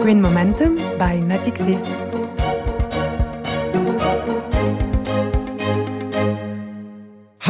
Green Momentum by Natixis.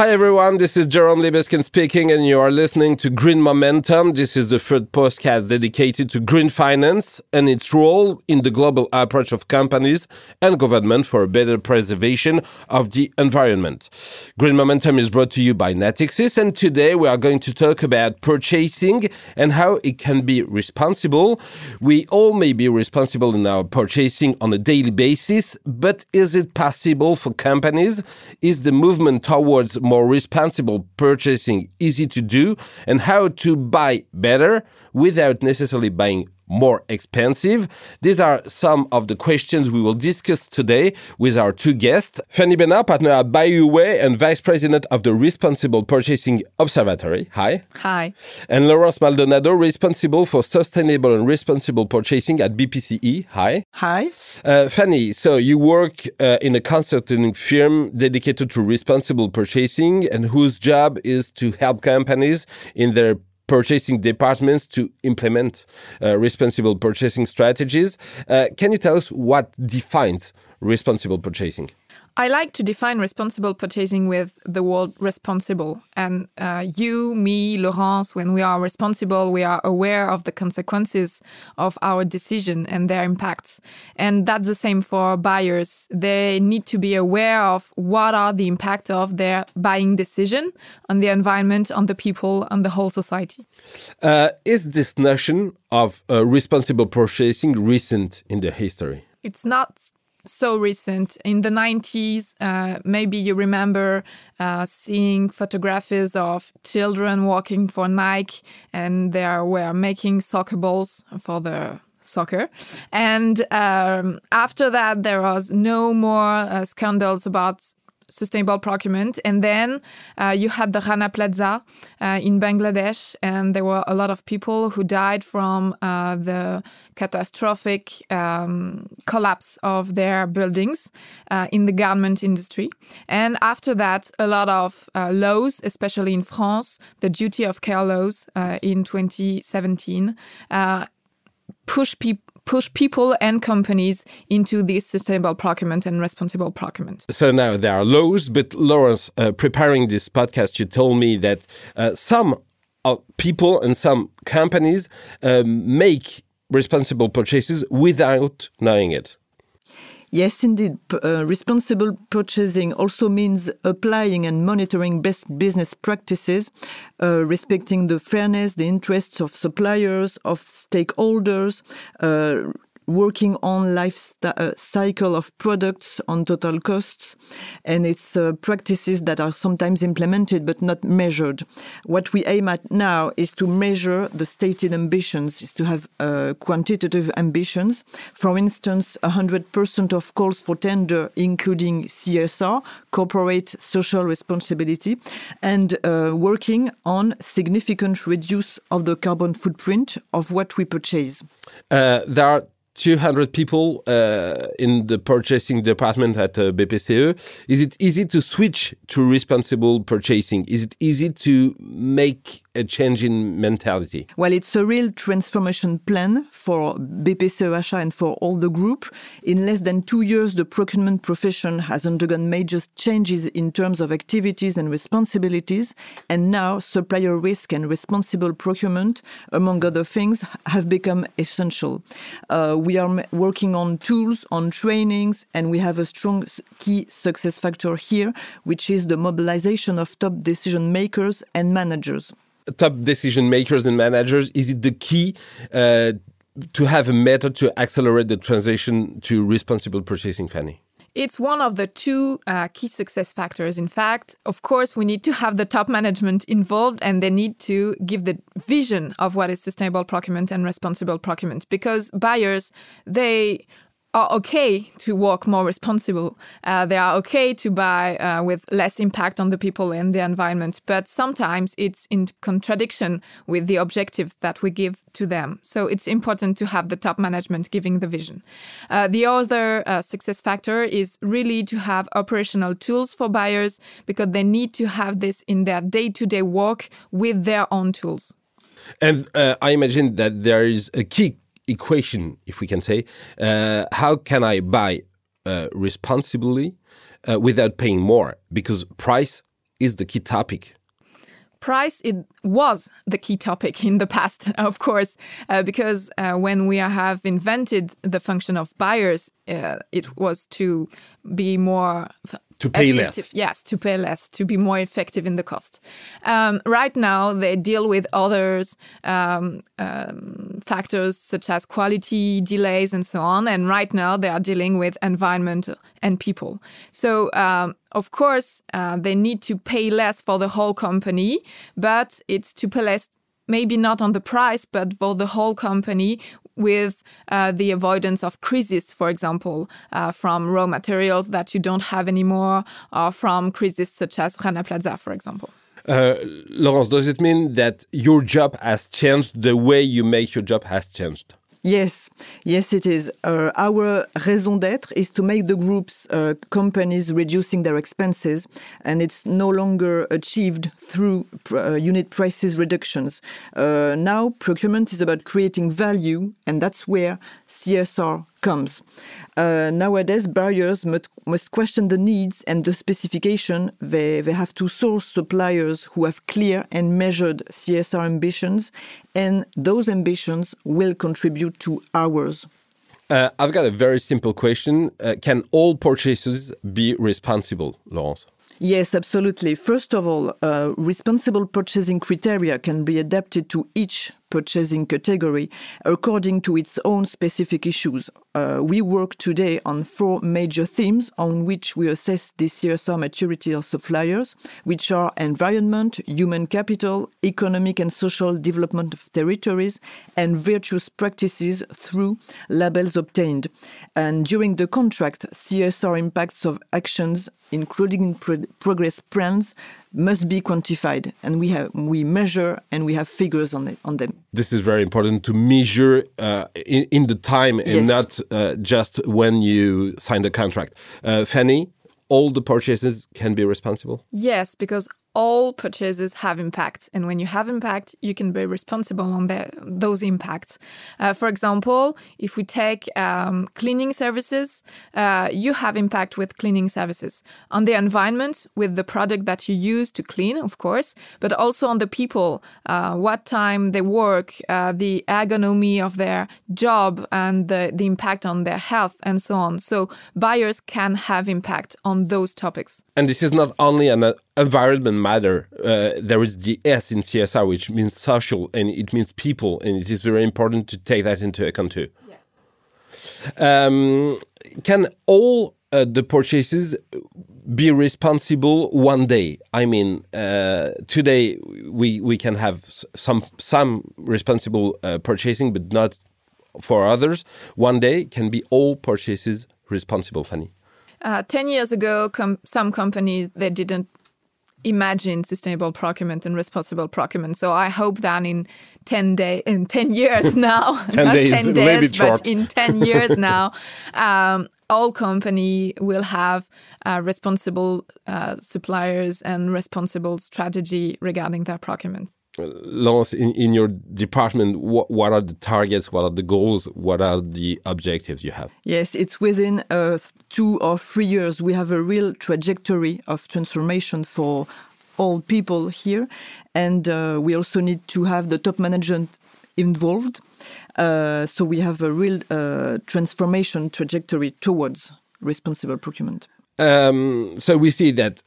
Hi everyone, this is Jerome Libeskin speaking, and you are listening to Green Momentum. This is the third podcast dedicated to green finance and its role in the global approach of companies and government for a better preservation of the environment. Green Momentum is brought to you by Natixis, and today we are going to talk about purchasing and how it can be responsible. We all may be responsible in our purchasing on a daily basis, but is it possible for companies? Is the movement towards more responsible purchasing easy to do and how to buy better without necessarily buying more expensive? These are some of the questions we will discuss today with our two guests. Fanny Benard, partner at BuyYourWay and vice president of the Responsible Purchasing Observatory. Hi. Hi. And Laurence Maldonado, responsible for sustainable and responsible purchasing at BPCE. Hi. Hi. Uh, Fanny, so you work uh, in a consulting firm dedicated to responsible purchasing and whose job is to help companies in their purchasing departments to implement uh, responsible purchasing strategies. Uh, can you tell us what defines responsible purchasing? I like to define responsible purchasing with the word responsible. And uh, you, me, Laurence, when we are responsible, we are aware of the consequences of our decision and their impacts. And that's the same for buyers. They need to be aware of what are the impact of their buying decision on the environment, on the people, on the whole society. Uh, is this notion of uh, responsible purchasing recent in the history? It's not so recent. In the 90s, uh, maybe you remember uh, seeing photographs of children walking for Nike and they were making soccer balls for the soccer. And um, after that, there was no more uh, scandals about sustainable procurement. And then uh, you had the Rana Plaza uh, in Bangladesh, and there were a lot of people who died from uh, the catastrophic um, collapse of their buildings uh, in the garment industry. And after that, a lot of uh, laws, especially in France, the duty of care laws uh, in 2017, push people push people and companies into this sustainable procurement and responsible procurement. So now there are laws, but Laurence, uh, preparing this podcast, you told me that uh, some uh, people and some companies make responsible purchases without knowing it. Yes, indeed. Uh, responsible purchasing also means applying and monitoring best business practices, uh, respecting the fairness, the interests of suppliers, of stakeholders, uh, working on life uh, cycle of products on total costs. And it's uh, practices that are sometimes implemented but not measured. What we aim at now is to measure the stated ambitions is to have uh, quantitative ambitions. For instance 100% of calls for tender including csr corporate social responsibility and uh, working on significant reduce of the carbon footprint of what we purchase. Uh, there are 200 people uh, in the purchasing department at uh, BPCE. Is it easy to switch to responsible purchasing? Is it easy to make a change in mentality? Well, it's a real transformation plan for BPCE Achat and for all the group. In less than two years, the procurement profession has undergone major changes in terms of activities and responsibilities. And now supplier risk and responsible procurement, among other things, have become essential. Uh, we are working on tools, on trainings, and we have a strong key success factor here, which is the mobilization of top decision makers and managers top decision makers and managers is it the key uh, to have a method to accelerate the transition to responsible purchasing fanny it's one of the two uh, key success factors. In fact, of course, we need to have the top management involved and they need to give the vision of what is sustainable procurement and responsible procurement because buyers, they are okay to work more responsible. Uh, they are okay to buy uh, with less impact on the people and the environment, but sometimes it's in contradiction with the objectives that we give to them. So it's important to have the top management giving the vision. Uh, the other uh, success factor is really to have operational tools for buyers because they need to have this in their day-to-day -day work with their own tools. And uh, I imagine that there is a key equation, if we can say. Uh, how can I buy uh, responsibly uh, without paying more? Because price is the key topic price it was the key topic in the past of course uh, because uh, when we have invented the function of buyers uh, it was to be more to pay effective. less. Yes, to pay less, to be more effective in the cost. Um, right now, they deal with others um, um, factors such as quality, delays, and so on. And right now, they are dealing with environment and people. So, um, of course, uh, they need to pay less for the whole company, but it's to pay less maybe not on the price, but for the whole company with uh, the avoidance of crisis, for example, uh, from raw materials that you don't have anymore, or from crises such as Rana Plaza, for example. Uh, Laurence, does it mean that your job has changed? The way you make your job has changed? Yes, yes, it is. Uh, our raison d'être is to make the groups, uh, companies reducing their expenses, and it's no longer achieved through uh, unit prices reductions. Uh, now, procurement is about creating value, and that's where CSR comes. Uh, nowadays, buyers must, must question the needs and the specification. They, they have to source suppliers who have clear and measured CSR ambitions, and those ambitions will contribute to ours. Uh, I've got a very simple question. Uh, can all purchases be responsible, Laurence? Yes, absolutely. First of all, uh, responsible purchasing criteria can be adapted to each purchasing category according to its own specific issues. Uh, we work today on four major themes on which we assess the CSR maturity of suppliers, which are environment, human capital, economic and social development of territories, and virtuous practices through labels obtained. And during the contract, CSR impacts of actions, including pro progress plans, must be quantified, and we have we measure and we have figures on it, on them. This is very important to measure uh, in, in, the time and yes. not uh, just when you sign the contract. Uh, Fanny, all the purchases can be responsible. Yes, because all purchases have impact. And when you have impact you can be responsible on the, those impacts. Uh, for example if we take um, cleaning services uh, you have impact with cleaning services on the environment with the product that you use to clean of course but also on the people uh, what time they work uh, the ergonomy of their job and the, the impact on their health and so on. So buyers can have impact on those topics. And this is not only an environment matter. Uh, there is the S in CSR, which means social and it means people, and it is very important to take that into account too. Yes. Um, can all uh, the purchases be responsible one day? I mean, uh, today we we can have some some responsible uh, purchasing, but not for others. One day can be all purchases responsible, Fanny. Uh, 10 years ago, com some companies, they didn't imagine sustainable procurement and responsible procurement. So I hope that in 10 day in 10 years now, 10 not days, 10 days, but in 10 years now, um, all company will have uh, responsible uh, suppliers and responsible strategy regarding their procurement. Laurence, in, in your department, what, what are the targets? What are the goals? What are the objectives you have? Yes, it's within uh, two or three years. We have a real trajectory of transformation for all people here. And uh, we also need to have the top management involved. Uh, so we have a real uh, transformation trajectory towards responsible procurement. Um, so we see that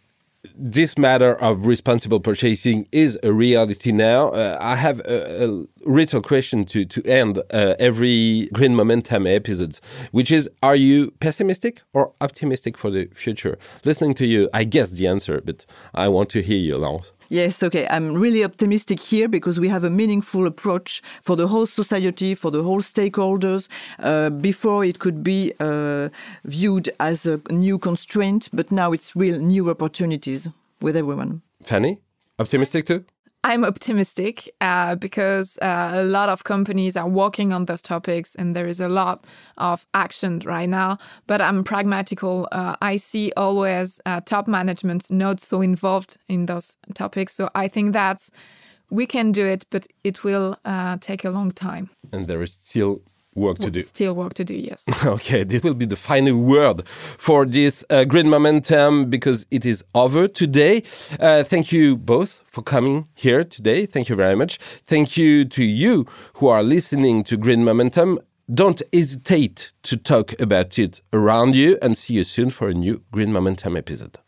this matter of responsible purchasing is a reality now. Uh, I have a, a little question to to end uh, every Green Momentum episodes, which is: Are you pessimistic or optimistic for the future? Listening to you, I guess the answer, but I want to hear you, Laurence. Yes, okay. I'm really optimistic here because we have a meaningful approach for the whole society, for the whole stakeholders. Uh, before it could be uh, viewed as a new constraint, but now it's real new opportunities with everyone. Fanny, optimistic too? I'm optimistic uh, because uh, a lot of companies are working on those topics and there is a lot of action right now. But I'm pragmatical. Uh, I see always uh, top management not so involved in those topics. So I think that we can do it, but it will uh, take a long time. And there is still work to do. Still work to do, yes. Okay, this will be the final word for this uh, Green Momentum because it is over today. Uh, thank you both for coming here today. Thank you very much. Thank you to you who are listening to Green Momentum. Don't hesitate to talk about it around you and see you soon for a new Green Momentum episode.